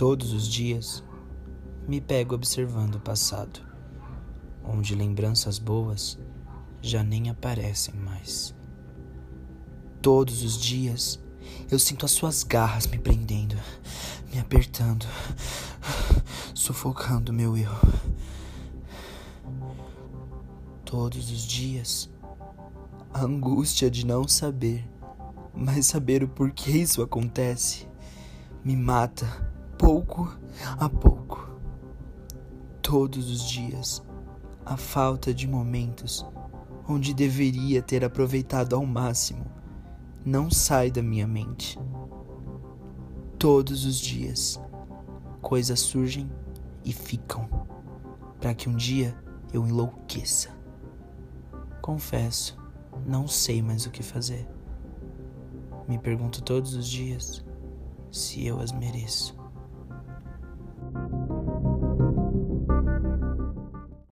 Todos os dias me pego observando o passado, onde lembranças boas já nem aparecem mais. Todos os dias eu sinto as suas garras me prendendo, me apertando, sufocando meu eu. Todos os dias a angústia de não saber, mas saber o porquê isso acontece, me mata pouco a pouco. Todos os dias a falta de momentos onde deveria ter aproveitado ao máximo não sai da minha mente. Todos os dias coisas surgem e ficam para que um dia eu enlouqueça. Confesso, não sei mais o que fazer. Me pergunto todos os dias se eu as mereço.